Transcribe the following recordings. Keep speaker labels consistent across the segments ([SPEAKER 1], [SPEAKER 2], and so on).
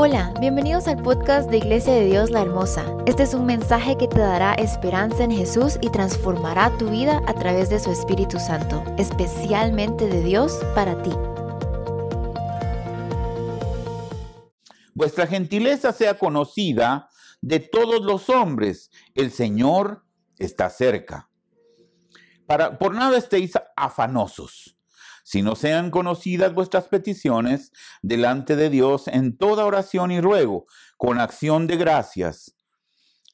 [SPEAKER 1] Hola, bienvenidos al podcast de Iglesia de Dios la Hermosa. Este es un mensaje que te dará esperanza en Jesús y transformará tu vida a través de su Espíritu Santo, especialmente de Dios para ti.
[SPEAKER 2] Vuestra gentileza sea conocida de todos los hombres. El Señor está cerca. Para, por nada estéis afanosos si no sean conocidas vuestras peticiones delante de Dios en toda oración y ruego, con acción de gracias.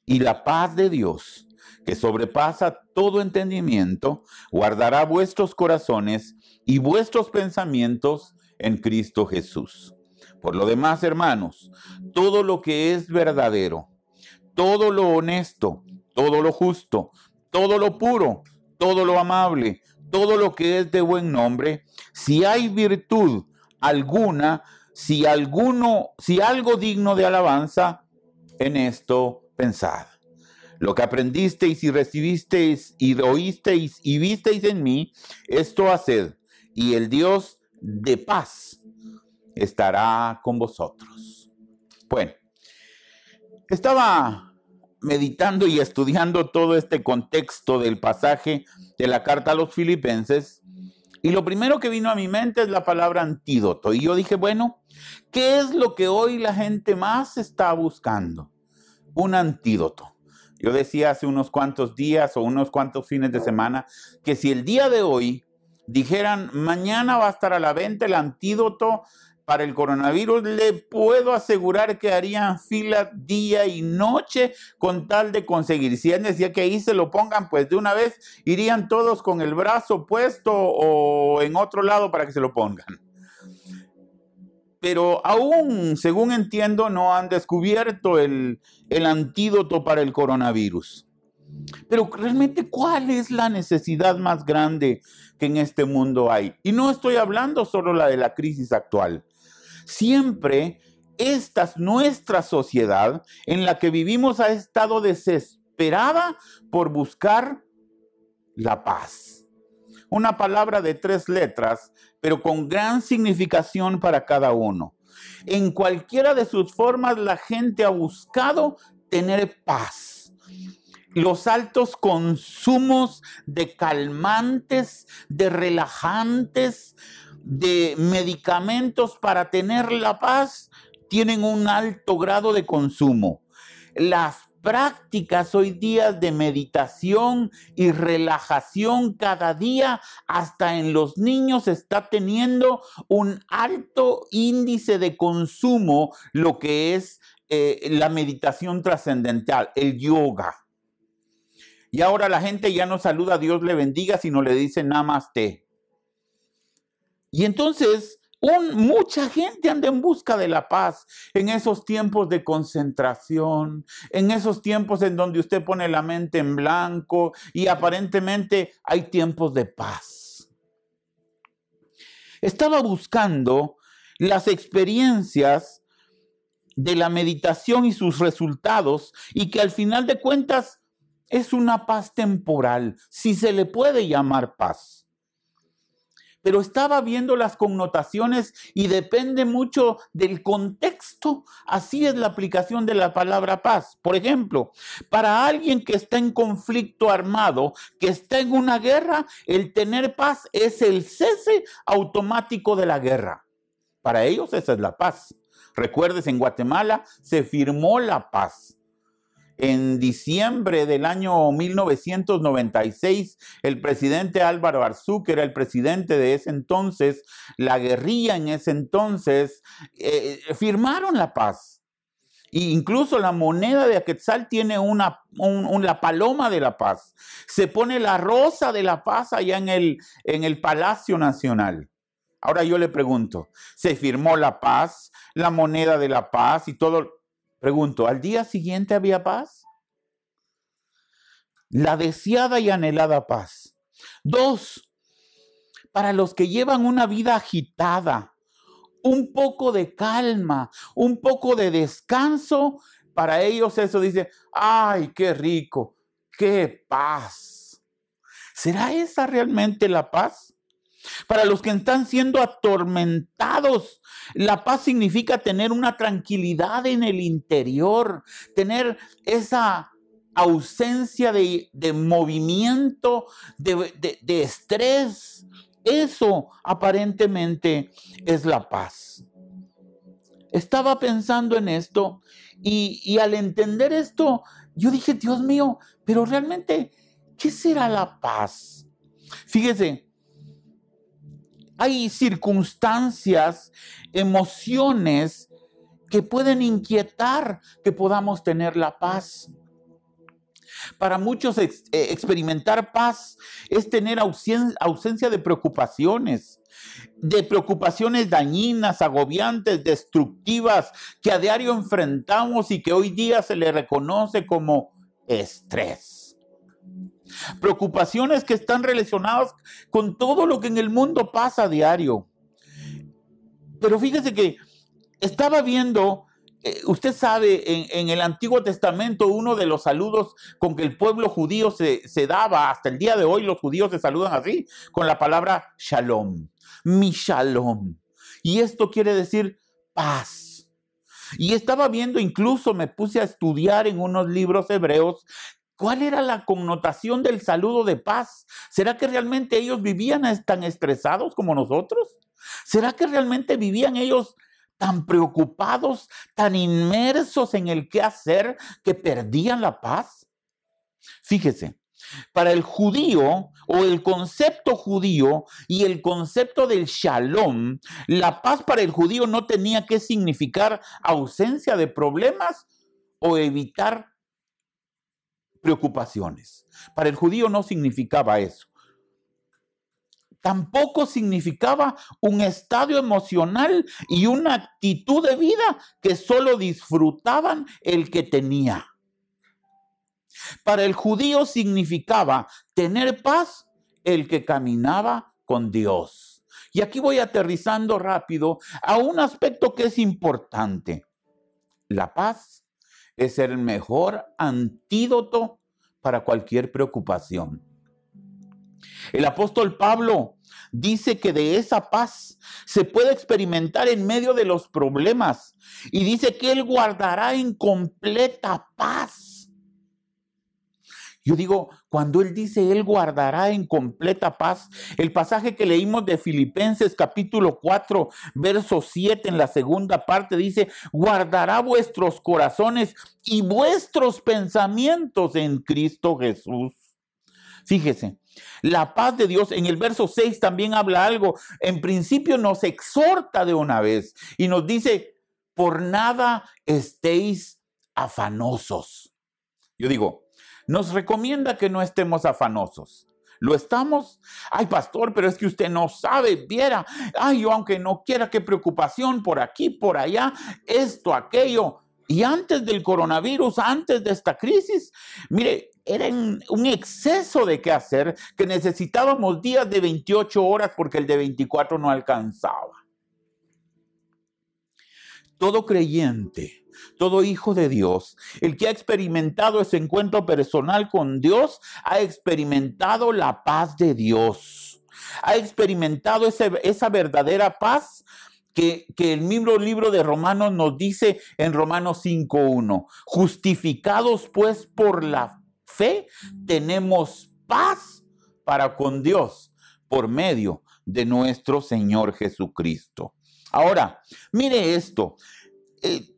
[SPEAKER 2] Y la paz de Dios, que sobrepasa todo entendimiento, guardará vuestros corazones y vuestros pensamientos en Cristo Jesús. Por lo demás, hermanos, todo lo que es verdadero, todo lo honesto, todo lo justo, todo lo puro, todo lo amable, todo lo que es de buen nombre, si hay virtud alguna, si alguno, si algo digno de alabanza, en esto pensad. Lo que aprendisteis y recibisteis y oísteis y visteis en mí, esto haced, y el Dios de paz estará con vosotros. Bueno, estaba meditando y estudiando todo este contexto del pasaje de la carta a los filipenses, y lo primero que vino a mi mente es la palabra antídoto. Y yo dije, bueno, ¿qué es lo que hoy la gente más está buscando? Un antídoto. Yo decía hace unos cuantos días o unos cuantos fines de semana que si el día de hoy dijeran, mañana va a estar a la venta el antídoto para el coronavirus, le puedo asegurar que harían fila día y noche con tal de conseguir. Si él decía que ahí se lo pongan, pues de una vez irían todos con el brazo puesto o en otro lado para que se lo pongan. Pero aún, según entiendo, no han descubierto el, el antídoto para el coronavirus. Pero realmente, ¿cuál es la necesidad más grande que en este mundo hay? Y no estoy hablando solo la de la crisis actual. Siempre esta nuestra sociedad en la que vivimos ha estado desesperada por buscar la paz. Una palabra de tres letras, pero con gran significación para cada uno. En cualquiera de sus formas la gente ha buscado tener paz. Los altos consumos de calmantes, de relajantes, de medicamentos para tener la paz tienen un alto grado de consumo. Las prácticas hoy día de meditación y relajación cada día, hasta en los niños está teniendo un alto índice de consumo, lo que es eh, la meditación trascendental, el yoga. Y ahora la gente ya no saluda a Dios le bendiga, sino le dice namaste. Y entonces mucha gente anda en busca de la paz en esos tiempos de concentración, en esos tiempos en donde usted pone la mente en blanco y aparentemente hay tiempos de paz. Estaba buscando las experiencias de la meditación y sus resultados y que al final de cuentas es una paz temporal, si se le puede llamar paz pero estaba viendo las connotaciones y depende mucho del contexto. Así es la aplicación de la palabra paz. Por ejemplo, para alguien que está en conflicto armado, que está en una guerra, el tener paz es el cese automático de la guerra. Para ellos esa es la paz. Recuerdes, en Guatemala se firmó la paz en diciembre del año 1996, el presidente Álvaro Arzú, que era el presidente de ese entonces, la guerrilla en ese entonces, eh, firmaron la paz. E incluso la moneda de Aquetzal tiene una, la paloma de la paz. Se pone la rosa de la paz allá en el, en el Palacio Nacional. Ahora yo le pregunto, ¿se firmó la paz, la moneda de la paz y todo? Pregunto, ¿al día siguiente había paz? La deseada y anhelada paz. Dos, para los que llevan una vida agitada, un poco de calma, un poco de descanso, para ellos eso dice, ay, qué rico, qué paz. ¿Será esa realmente la paz? Para los que están siendo atormentados, la paz significa tener una tranquilidad en el interior, tener esa ausencia de, movimiento, de estrés. Eso aparentemente es la paz. Estaba pensando en esto y, al entender esto, yo dije, Dios mío, pero realmente, ¿qué será la paz? Fíjese, hay circunstancias, emociones que pueden inquietar que podamos tener la paz. Para muchos eh, experimentar paz es tener ausencia de preocupaciones, de preocupaciones dañinas, agobiantes, destructivas, que a diario enfrentamos y que hoy día se le reconoce como estrés. Preocupaciones que están relacionadas con todo lo que en el mundo pasa a diario. Pero fíjese que estaba viendo, eh, usted sabe, en, el Antiguo Testamento uno de los saludos con que el pueblo judío se, se daba, hasta el día de hoy los judíos se saludan así, con la palabra shalom mi shalom. Y esto quiere decir paz. Y estaba viendo, incluso me puse a estudiar en unos libros hebreos ¿Cuál era la connotación del saludo de paz? ¿Será que realmente ellos vivían tan estresados como nosotros? ¿Será que realmente vivían ellos tan preocupados, tan inmersos en el qué hacer que perdían la paz? Fíjese, para el judío o el concepto judío y el concepto del shalom, la paz para el judío no tenía que significar ausencia de problemas o evitar preocupaciones. Para el judío no significaba eso. Tampoco significaba un estado emocional y una actitud de vida que solo disfrutaban el que tenía. Para el judío significaba tener paz el que caminaba con Dios. Y aquí voy aterrizando rápido a un aspecto que es importante. La paz es el mejor antídoto para cualquier preocupación. El apóstol Pablo dice que de esa paz se puede experimentar en medio de los problemas y dice que Él guardará en completa paz yo digo, cuando Él dice, Él guardará en completa paz, el pasaje que leímos de Filipenses capítulo 4, verso 7 en la segunda parte dice, guardará vuestros corazones y vuestros pensamientos en Cristo Jesús. Fíjese, la paz de Dios en el verso 6 también habla algo. En principio nos exhorta de una vez y nos dice, por nada estéis afanosos. Yo digo, nos recomienda que no estemos afanosos. ¿Lo estamos? Ay, pastor, pero es que usted no sabe, viera. Ay, yo aunque no quiera, qué preocupación por aquí, por allá, esto, aquello. Y antes del coronavirus, antes de esta crisis, mire, era un exceso de qué hacer que necesitábamos días de 28 horas porque el de 24 no alcanzaba. Todo creyente todo hijo de Dios, el que ha experimentado ese encuentro personal con Dios, ha experimentado la paz de Dios. Ha experimentado esa verdadera paz que, el mismo libro de Romanos nos dice en Romanos 5.1. Justificados pues por la fe, tenemos paz para con Dios por medio de nuestro Señor Jesucristo. Ahora, mire esto. Eh,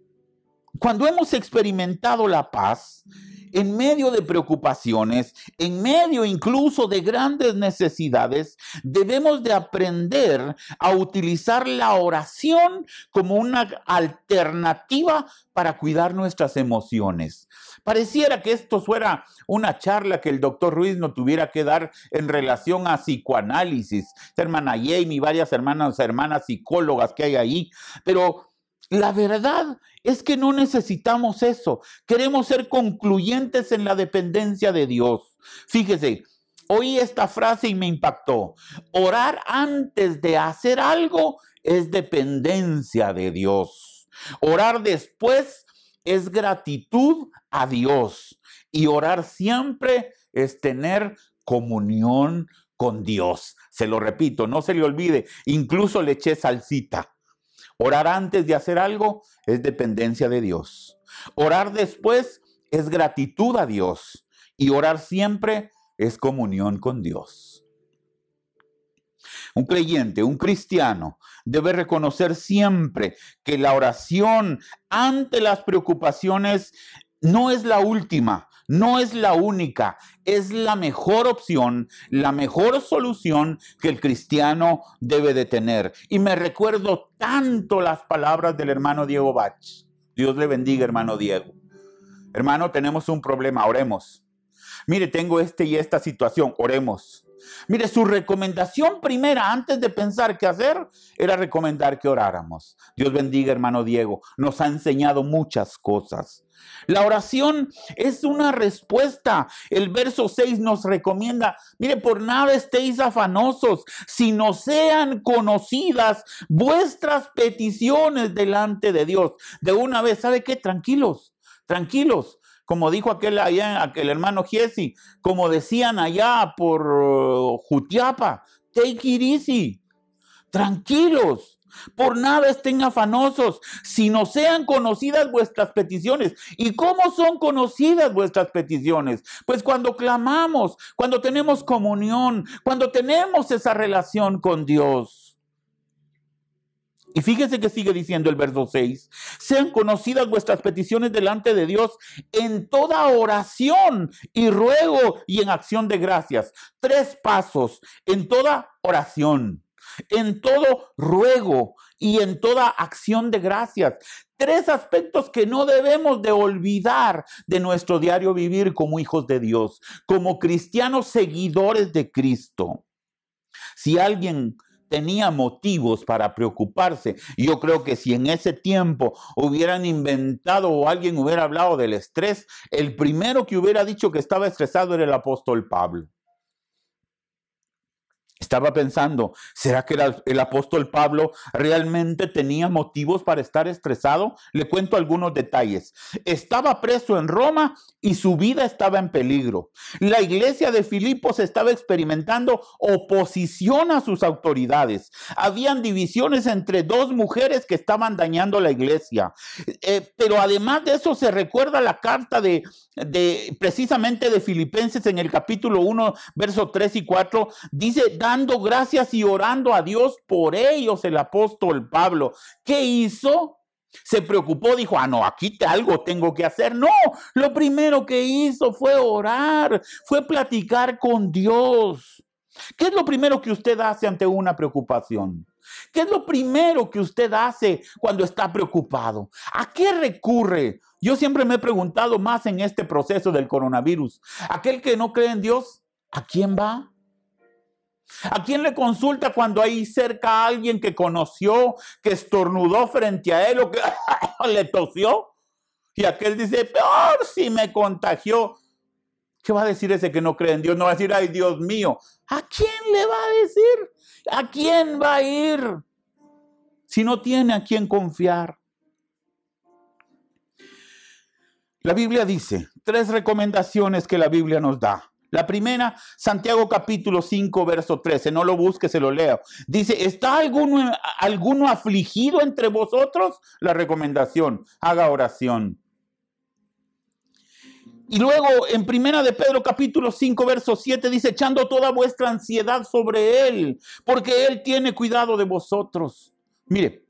[SPEAKER 2] cuando hemos experimentado la paz, en medio de preocupaciones, en medio incluso de grandes necesidades, debemos de aprender a utilizar la oración como una alternativa para cuidar nuestras emociones. Pareciera que esto fuera una charla que el doctor Ruiz no tuviera que dar en relación a psicoanálisis. Hermana Jamie, varias hermanas, hermanas psicólogas que hay ahí, pero la verdad es que no necesitamos eso. Queremos ser concluyentes en la dependencia de Dios. Fíjese, oí esta frase y me impactó. Orar antes de hacer algo es dependencia de Dios. Orar después es gratitud a Dios. Y orar siempre es tener comunión con Dios. Se lo repito, no se le olvide, incluso le eché salsita. Orar antes de hacer algo es dependencia de Dios. Orar después es gratitud a Dios. Y orar siempre es comunión con Dios. Un creyente, un cristiano, debe reconocer siempre que la oración ante las preocupaciones no es la última, no es la única, es la mejor opción, la mejor solución que el cristiano debe de tener. Y me recuerdo tanto las palabras del hermano Diego Bach. Dios le bendiga, hermano Diego. Hermano, tenemos un problema, oremos. Mire, tengo este y esta situación, oremos. Mire, su recomendación primera antes de pensar qué hacer era recomendar que oráramos. Dios bendiga, hermano Diego. Nos ha enseñado muchas cosas. La oración es una respuesta. El verso 6 nos recomienda, mire, por nada estéis afanosos, sino sean conocidas vuestras peticiones delante de Dios. De una vez, ¿sabe qué? Tranquilos, tranquilos como dijo aquel, aquel hermano Giesi, como decían allá por uh, Jutiapa, take it easy, tranquilos. Por nada estén afanosos, sino sean conocidas vuestras peticiones. ¿Y cómo son conocidas vuestras peticiones? Pues cuando clamamos, cuando tenemos comunión, cuando tenemos esa relación con Dios. Y fíjese que sigue diciendo el verso 6, sean conocidas vuestras peticiones delante de Dios en toda oración y ruego y en acción de gracias. Tres pasos en toda oración, en todo ruego y en toda acción de gracias. Tres aspectos que no debemos de olvidar de nuestro diario vivir como hijos de Dios, como cristianos seguidores de Cristo. Si alguien tenía motivos para preocuparse. Yo creo que si en ese tiempo hubieran inventado o alguien hubiera hablado del estrés, el primero que hubiera dicho que estaba estresado era el apóstol Pablo. Estaba pensando, ¿será que el, apóstol Pablo realmente tenía motivos para estar estresado? Le cuento algunos detalles. Estaba preso en Roma y su vida estaba en peligro. La iglesia de Filipos estaba experimentando oposición a sus autoridades. Habían divisiones entre dos mujeres que estaban dañando la iglesia. Eh, pero además de eso se recuerda la carta de, de precisamente de Filipenses en el capítulo 1, verso 3 y 4. Dice, dando gracias y orando a Dios por ellos el apóstol Pablo. ¿Qué hizo? Se preocupó, dijo, ah, no, aquí algo tengo que hacer. No, lo primero que hizo fue orar, fue platicar con Dios. ¿Qué es lo primero que usted hace ante una preocupación? ¿Qué es lo primero que usted hace cuando está preocupado? ¿A qué recurre? Yo siempre me he preguntado más en este proceso del coronavirus. Aquel que no cree en Dios, ¿a quién va? ¿A quién le consulta cuando hay cerca a alguien que conoció, que estornudó frente a él o que le tosió? Y aquel dice, peor si me contagió. ¿Qué va a decir ese que no cree en Dios? No va a decir, ay Dios mío. ¿A quién le va a decir? ¿A quién va a ir? Si no tiene a quién confiar. La Biblia dice, tres recomendaciones que la Biblia nos da. La primera, Santiago capítulo 5, verso 13. No lo busque, se lo leo. Dice, ¿está alguno, alguno afligido entre vosotros? La recomendación, haga oración. Y luego en primera de Pedro capítulo 5 verso 7 dice, echando toda vuestra ansiedad sobre Él, porque Él tiene cuidado de vosotros. Mire,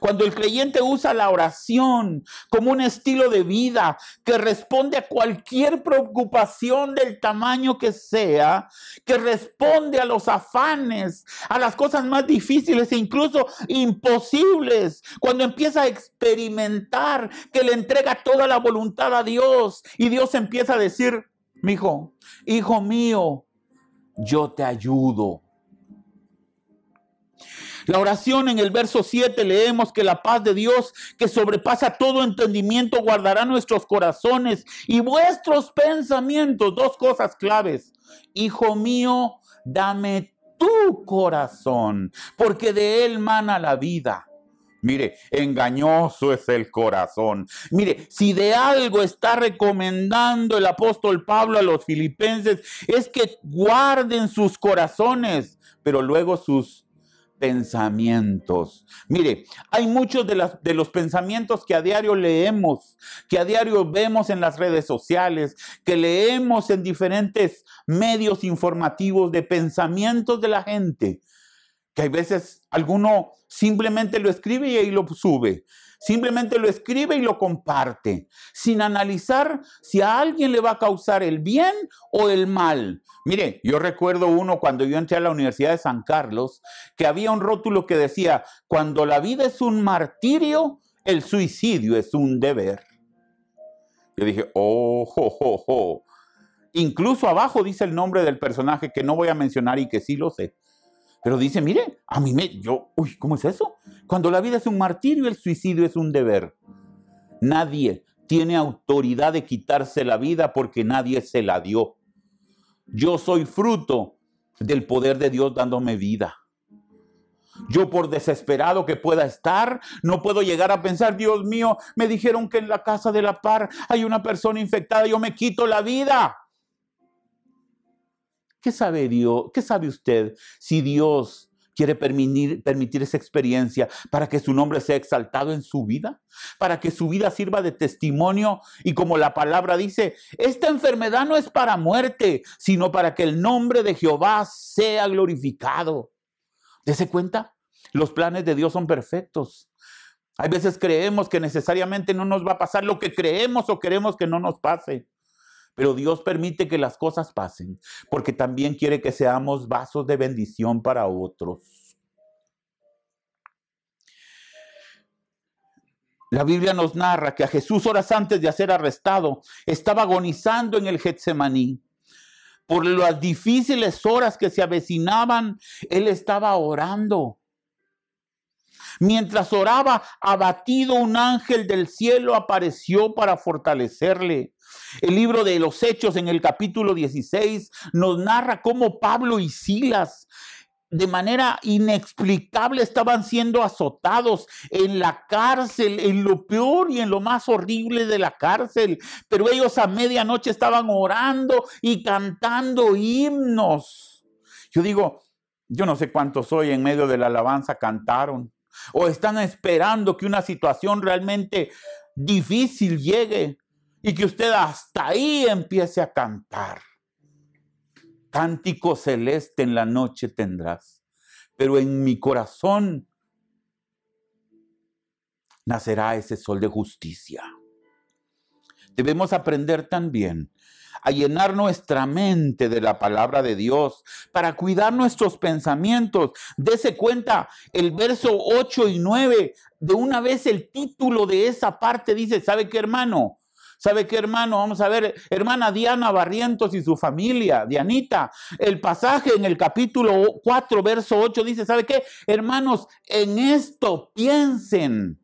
[SPEAKER 2] cuando el creyente usa la oración como un estilo de vida que responde a cualquier preocupación del tamaño que sea, que responde a los afanes, a las cosas más difíciles e incluso imposibles, cuando empieza a experimentar que le entrega toda la voluntad a Dios y Dios empieza a decir, hijo, hijo mío, yo te ayudo la oración en el verso 7 leemos que la paz de Dios que sobrepasa todo entendimiento guardará nuestros corazones y vuestros pensamientos. Dos cosas claves. Hijo mío, dame tu corazón, porque de él mana la vida. Mire, engañoso es el corazón. Mire, si de algo está recomendando el apóstol Pablo a los filipenses, es que guarden sus corazones, pero luego sus pensamientos. Mire, hay muchos de, los pensamientos que a diario leemos, que a diario vemos en las redes sociales, que leemos en diferentes medios informativos de pensamientos de la gente, que hay veces alguno simplemente lo escribe y ahí lo sube. Simplemente lo escribe y lo comparte, sin analizar si a alguien le va a causar el bien o el mal. Mire, yo recuerdo uno cuando yo entré a la Universidad de San Carlos, que había un rótulo que decía, cuando la vida es un martirio, el suicidio es un deber. Yo dije, oh, oh, oh, Incluso abajo dice el nombre del personaje que no voy a mencionar y que sí lo sé. Pero dice, mire, a mí me, yo, uy, ¿cómo es eso? Cuando la vida es un martirio, el suicidio es un deber. Nadie tiene autoridad de quitarse la vida porque nadie se la dio. Yo soy fruto del poder de Dios dándome vida. Yo por desesperado que pueda estar, no puedo llegar a pensar, Dios mío, me dijeron que en la casa de la par hay una persona infectada, yo me quito la vida. ¿Qué sabe Dios? ¿Qué sabe usted si Dios quiere permitir, permitir esa experiencia para que su nombre sea exaltado en su vida? Para que su vida sirva de testimonio y como la palabra dice, esta enfermedad no es para muerte, sino para que el nombre de Jehová sea glorificado. ¿Dese cuenta? Los planes de Dios son perfectos. Hay veces creemos que necesariamente no nos va a pasar lo que creemos o queremos que no nos pase. Pero Dios permite que las cosas pasen porque también quiere que seamos vasos de bendición para otros. La Biblia nos narra que a Jesús horas antes de ser arrestado estaba agonizando en el Getsemaní. Por las difíciles horas que se avecinaban, él estaba orando. Mientras oraba, abatido un ángel del cielo apareció para fortalecerle. El libro de los Hechos en el capítulo 16 nos narra cómo Pablo y Silas de manera inexplicable estaban siendo azotados en la cárcel, en lo peor y en lo más horrible de la cárcel. Pero ellos a medianoche estaban orando y cantando himnos. Yo digo, yo no sé cuántos hoy en medio de la alabanza cantaron o están esperando que una situación realmente difícil llegue y que usted hasta ahí empiece a cantar. Cántico celeste en la noche tendrás, pero en mi corazón nacerá ese sol de justicia. Debemos aprender también a llenar nuestra mente de la palabra de Dios, para cuidar nuestros pensamientos. Dese cuenta, el verso 8 y 9, de una vez el título de esa parte dice, ¿sabe qué hermano? ¿Sabe qué, hermano? Vamos a ver, hermana Diana Barrientos y su familia, Dianita. El pasaje en el capítulo 4, verso 8 dice, ¿sabe qué? Hermanos, en esto piensen.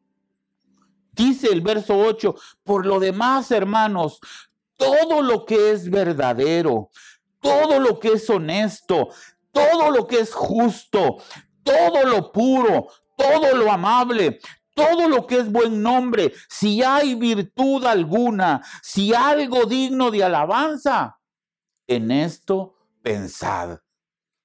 [SPEAKER 2] Dice el verso 8, por lo demás, hermanos, todo lo que es verdadero, todo lo que es honesto, todo lo que es justo, todo lo puro, todo lo amable, todo lo que es buen nombre, si hay virtud alguna, si algo digno de alabanza, en esto pensad.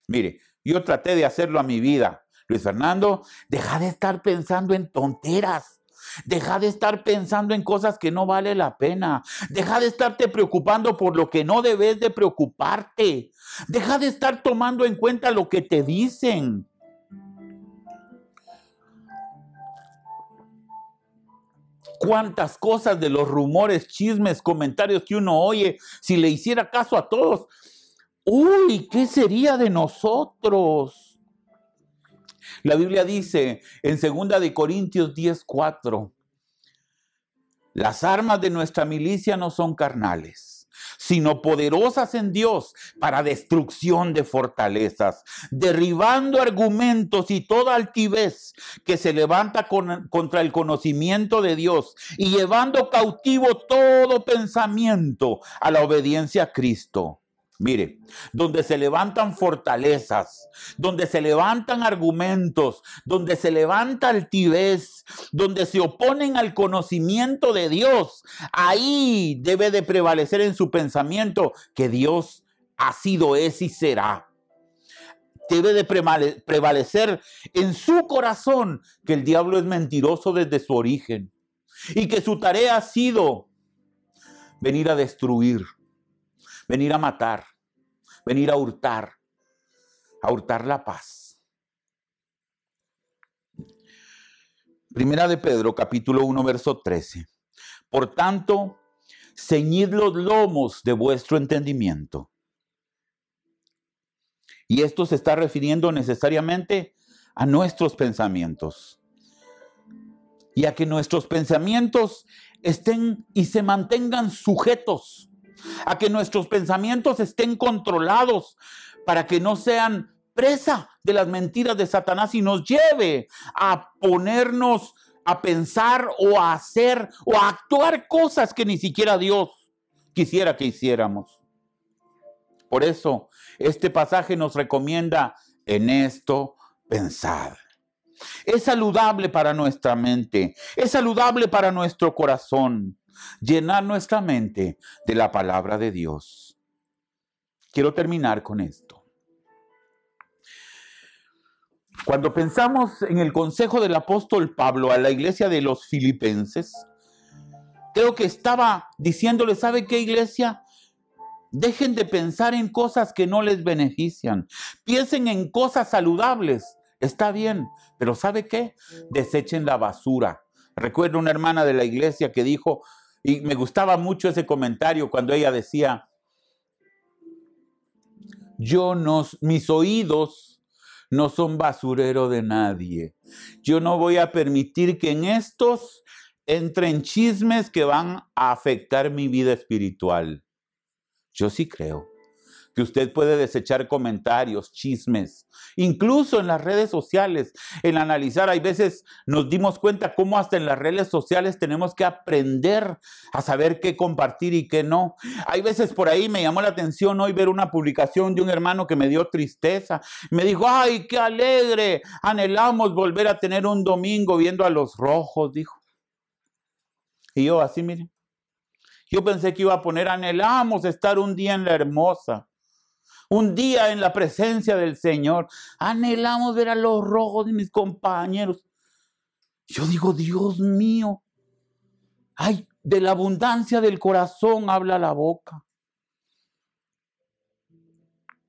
[SPEAKER 2] Mire, yo traté de hacerlo a mi vida. Luis Fernando, deja de estar pensando en tonteras. Deja de estar pensando en cosas que no vale la pena. Deja de estarte preocupando por lo que no debes de preocuparte. Deja de estar tomando en cuenta lo que te dicen. Cuántas cosas de los rumores, chismes, comentarios que uno oye, si le hiciera caso a todos, uy, ¿qué sería de nosotros? La Biblia dice en 2 de Corintios 10:4, las armas de nuestra milicia no son carnales, sino poderosas en Dios para destrucción de fortalezas, derribando argumentos y toda altivez que se levanta contra el conocimiento de Dios y llevando cautivo todo pensamiento a la obediencia a Cristo. Mire, donde se levantan fortalezas, donde se levantan argumentos, donde se levanta altivez, donde se oponen al conocimiento de Dios, ahí debe de prevalecer en su pensamiento que Dios ha sido, es y será. Debe de prevalecer en su corazón que el diablo es mentiroso desde su origen y que su tarea ha sido venir a destruir venir a matar, venir a hurtar, a hurtar la paz. Primera de Pedro, capítulo 1, verso 13. Por tanto, ceñid los lomos de vuestro entendimiento. Y esto se está refiriendo necesariamente a nuestros pensamientos. Y a que nuestros pensamientos estén y se mantengan sujetos a que nuestros pensamientos estén controlados para que no sean presa de las mentiras de Satanás y nos lleve a ponernos a pensar o a hacer o a actuar cosas que ni siquiera Dios quisiera que hiciéramos. Por eso este pasaje nos recomienda en esto pensar. Es saludable para nuestra mente, es saludable para nuestro corazón llenar nuestra mente de la palabra de Dios. Quiero terminar con esto. Cuando pensamos en el consejo del apóstol Pablo a la iglesia de los filipenses, creo que estaba diciéndole, ¿sabe qué iglesia? Dejen de pensar en cosas que no les benefician. Piensen en cosas saludables. Está bien, pero ¿sabe qué? Desechen la basura. Recuerdo una hermana de la iglesia que dijo, y me gustaba mucho ese comentario cuando ella decía, yo no, mis oídos no son basurero de nadie. Yo no voy a permitir que en estos entren chismes que van a afectar mi vida espiritual. Yo sí creo que usted puede desechar comentarios, chismes, incluso en las redes sociales, en analizar. Hay veces nos dimos cuenta cómo hasta en las redes sociales tenemos que aprender a saber qué compartir y qué no. Hay veces por ahí me llamó la atención hoy ver una publicación de un hermano que me dio tristeza. Me dijo, ay, qué alegre, anhelamos volver a tener un domingo viendo a los rojos, dijo. Y yo así, miren. Yo pensé que iba a poner, anhelamos estar un día en la hermosa un día en la presencia del Señor. Anhelamos ver a los rojos de mis compañeros. Yo digo, Dios mío, ay, de la abundancia del corazón habla la boca.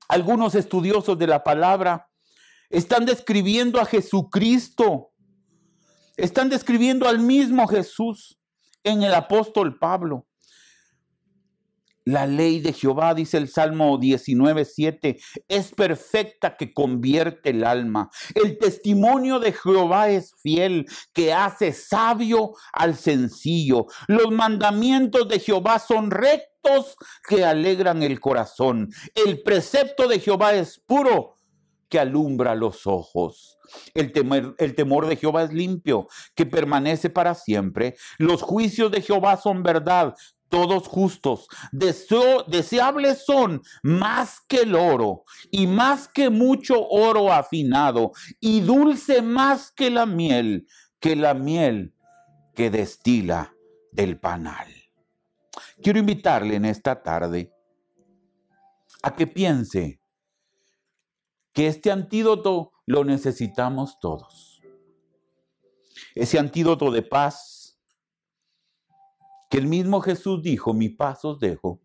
[SPEAKER 2] Algunos estudiosos de la palabra están describiendo a Jesucristo, están describiendo al mismo Jesús en el apóstol Pablo. La ley de Jehová, dice el Salmo 19, 7, es perfecta que convierte el alma. El testimonio de Jehová es fiel, que hace sabio al sencillo. Los mandamientos de Jehová son rectos, que alegran el corazón. El precepto de Jehová es puro, que alumbra los ojos. El temor, de Jehová es limpio, que permanece para siempre. Los juicios de Jehová son verdad, todos justos. deseables son más que el oro y más que mucho oro afinado y dulce más que la miel, que la miel que destila del panal. Quiero invitarle en esta tarde a que piense que este antídoto lo necesitamos todos. Ese antídoto de paz, que el mismo Jesús dijo, mi pasos dejo,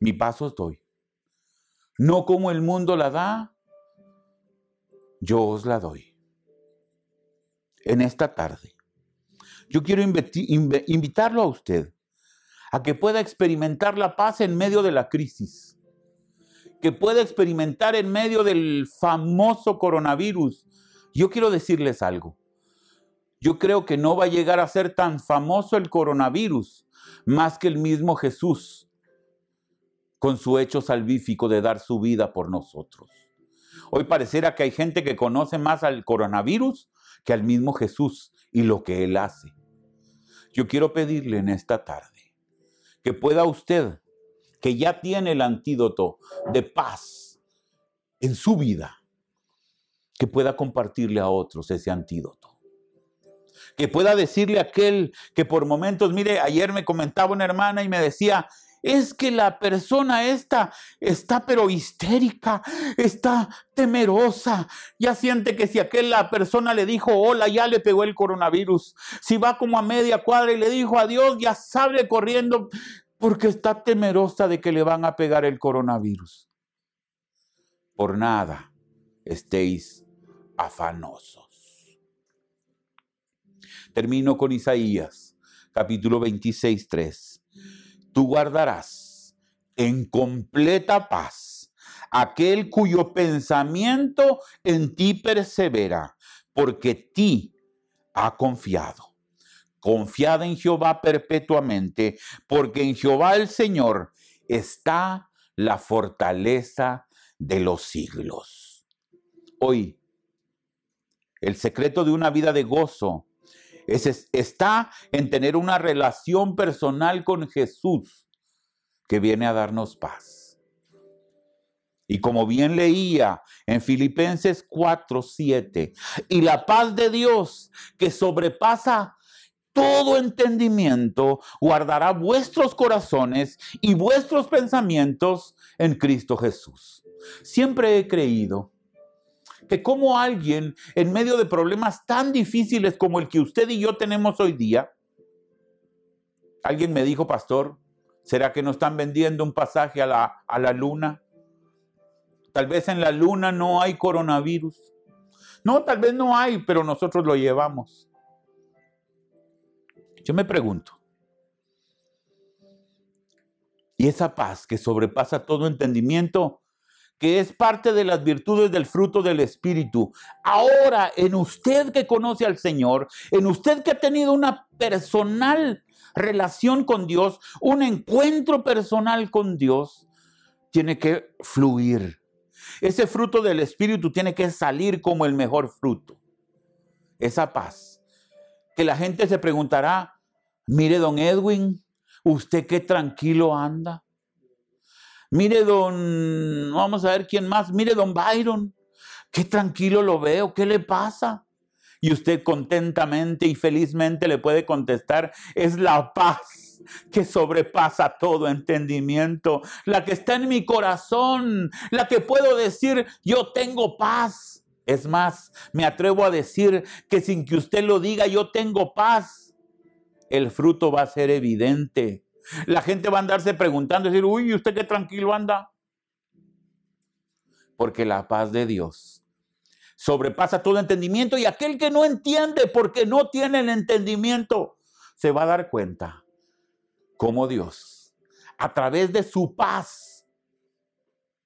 [SPEAKER 2] mi pasos doy. No como el mundo la da, yo os la doy. En esta tarde, yo quiero invitarlo a usted a que pueda experimentar la paz en medio de la crisis, que pueda experimentar en medio del famoso coronavirus. Yo quiero decirles algo. Yo creo que no va a llegar a ser tan famoso el coronavirus más que el mismo Jesús con su hecho salvífico de dar su vida por nosotros. Hoy pareciera que hay gente que conoce más al coronavirus que al mismo Jesús y lo que Él hace. Yo quiero pedirle en esta tarde que pueda usted que ya tiene el antídoto de paz en su vida, que pueda compartirle a otros ese antídoto. Que pueda decirle a aquel que por momentos, mire, ayer me comentaba una hermana y me decía, es que la persona esta está pero histérica, está temerosa, ya siente que si aquella persona le dijo hola, ya le pegó el coronavirus. Si va como a media cuadra y le dijo adiós, ya sale corriendo porque está temerosa de que le van a pegar el coronavirus. Por nada estéis afanosos. Termino con Isaías, capítulo 26, 3 tú guardarás en completa paz aquel cuyo pensamiento en ti persevera, porque ti ha confiado. Confiad en Jehová perpetuamente, porque en Jehová el Señor está la fortaleza de los siglos. Hoy, el secreto de una vida de gozo está en tener una relación personal con Jesús que viene a darnos paz. Y como bien leía en Filipenses 4, 7, y la paz de Dios que sobrepasa todo entendimiento, guardará vuestros corazones y vuestros pensamientos en Cristo Jesús. Siempre he creído que como alguien en medio de problemas tan difíciles como el que usted y yo tenemos hoy día, alguien me dijo, pastor, ¿será que nos están vendiendo un pasaje a la, a la luna? Tal vez en la luna no hay coronavirus. No, tal vez no hay, pero nosotros lo llevamos. Yo me pregunto, ¿y esa paz que sobrepasa todo entendimiento, que es parte de las virtudes del fruto del Espíritu. Ahora, en usted que conoce al Señor, en usted que ha tenido una personal relación con Dios, un encuentro personal con Dios, tiene que fluir. Ese fruto del Espíritu tiene que salir como el mejor fruto. Esa paz. Que la gente se preguntará, mire, don Edwin, ¿usted qué tranquilo anda? Mire, don, vamos a ver quién más. Mire, don Byron, qué tranquilo lo veo, ¿qué le pasa? Y usted contentamente y felizmente le puede contestar, es la paz que sobrepasa todo entendimiento, la que está en mi corazón, la que puedo decir, yo tengo paz. Es más, me atrevo a decir que sin que usted lo diga, yo tengo paz, el fruto va a ser evidente. La gente va a andarse preguntando, decir, uy, ¿usted qué tranquilo anda? Porque la paz de Dios sobrepasa todo entendimiento y aquel que no entiende porque no tiene el entendimiento, se va a dar cuenta cómo Dios, a través de su paz,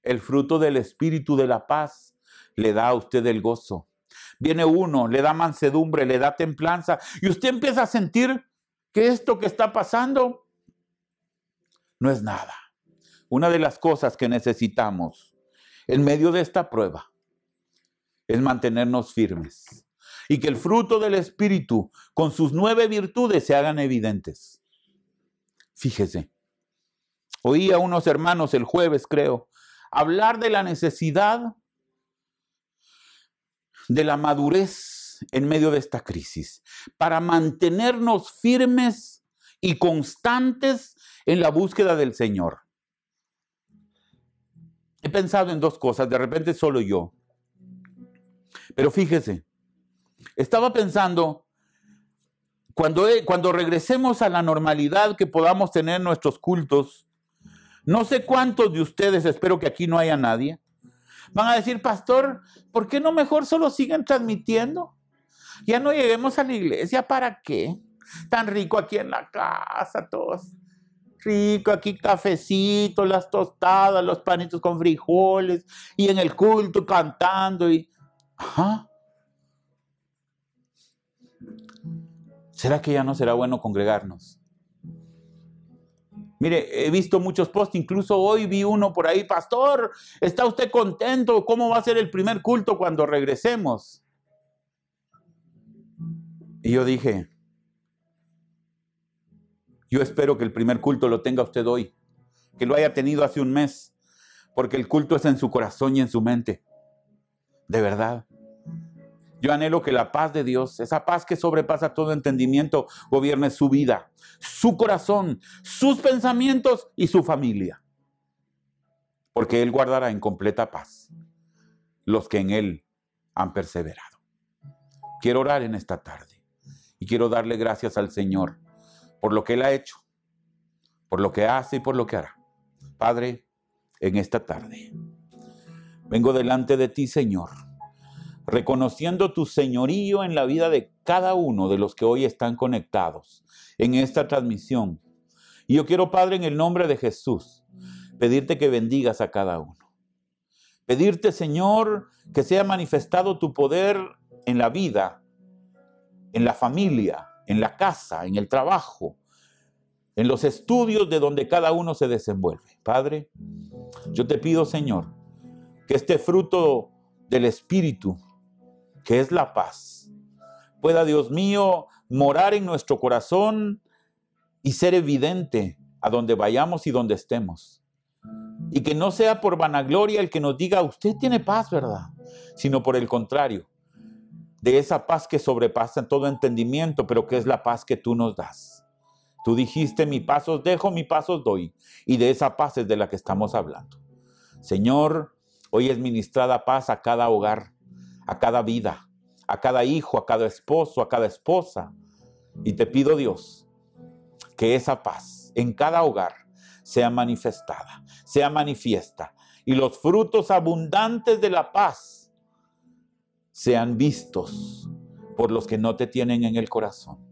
[SPEAKER 2] el fruto del espíritu de la paz, le da a usted el gozo. Viene uno, le da mansedumbre, le da templanza y usted empieza a sentir que esto que está pasando no es nada. Una de las cosas que necesitamos en medio de esta prueba es mantenernos firmes y que el fruto del Espíritu con sus nueve virtudes se hagan evidentes. Fíjese, oí a unos hermanos el jueves, creo, hablar de la necesidad de la madurez en medio de esta crisis para mantenernos firmes y constantes en la búsqueda del Señor. He pensado en dos cosas, de repente solo yo. Pero fíjese, estaba pensando, cuando, cuando regresemos a la normalidad que podamos tener nuestros cultos, no sé cuántos de ustedes, espero que aquí no haya nadie, van a decir, pastor, ¿por qué no mejor solo siguen transmitiendo? Ya no lleguemos a la iglesia, ¿para qué? Tan rico aquí en la casa, todos rico, aquí cafecito, las tostadas, los panitos con frijoles, y en el culto cantando y... ¿Será que ya no será bueno congregarnos? Mire, he visto muchos posts, incluso hoy vi uno por ahí, pastor, ¿está usted contento? ¿Cómo va a ser el primer culto cuando regresemos? Y yo dije, yo espero que el primer culto lo tenga usted hoy que lo haya tenido hace un mes, porque el culto es en su corazón y en su mente. De verdad. Yo anhelo que la paz de Dios, esa paz que sobrepasa todo entendimiento, gobierne su vida, su corazón, sus pensamientos y su familia. Porque Él guardará en completa paz los que en Él han perseverado. Quiero orar en esta tarde y quiero darle gracias al Señor por lo que Él ha hecho, por lo que hace y por lo que hará. Padre, en esta tarde, vengo delante de ti, Señor, reconociendo tu señorío en la vida de cada uno de los que hoy están conectados en esta transmisión. Y yo quiero, Padre, en el nombre de Jesús, pedirte que bendigas a cada uno. Pedirte, Señor, que sea manifestado tu poder en la vida, en la familia, en la casa, en el trabajo, en los estudios de donde cada uno se desenvuelve. Padre, yo te pido, Señor, que este fruto del Espíritu, que es la paz, pueda, Dios mío, morar en nuestro corazón y ser evidente a donde vayamos y donde estemos. Y que no sea por vanagloria el que nos diga, usted tiene paz, ¿verdad? Sino por el contrario, de esa paz que sobrepasa todo entendimiento, pero que es la paz que tú nos das. Tú dijiste, mi pasos dejo, mi pasos doy. Y de esa paz es de la que estamos hablando. Señor, hoy es ministrada paz a cada hogar, a cada vida, a cada hijo, a cada esposo, a cada esposa. Y te pido, Dios, que esa paz en cada hogar sea manifestada, sea manifiesta. Y los frutos abundantes de la paz sean vistos por los que no te tienen en el corazón.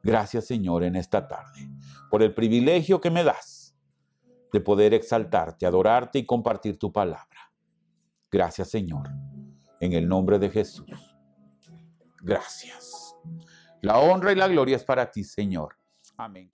[SPEAKER 2] Gracias Señor en esta tarde por el privilegio que me das de poder exaltarte, adorarte y compartir tu palabra. Gracias Señor, en el nombre de Jesús. Gracias. La honra y la gloria es para ti, Señor. Amén.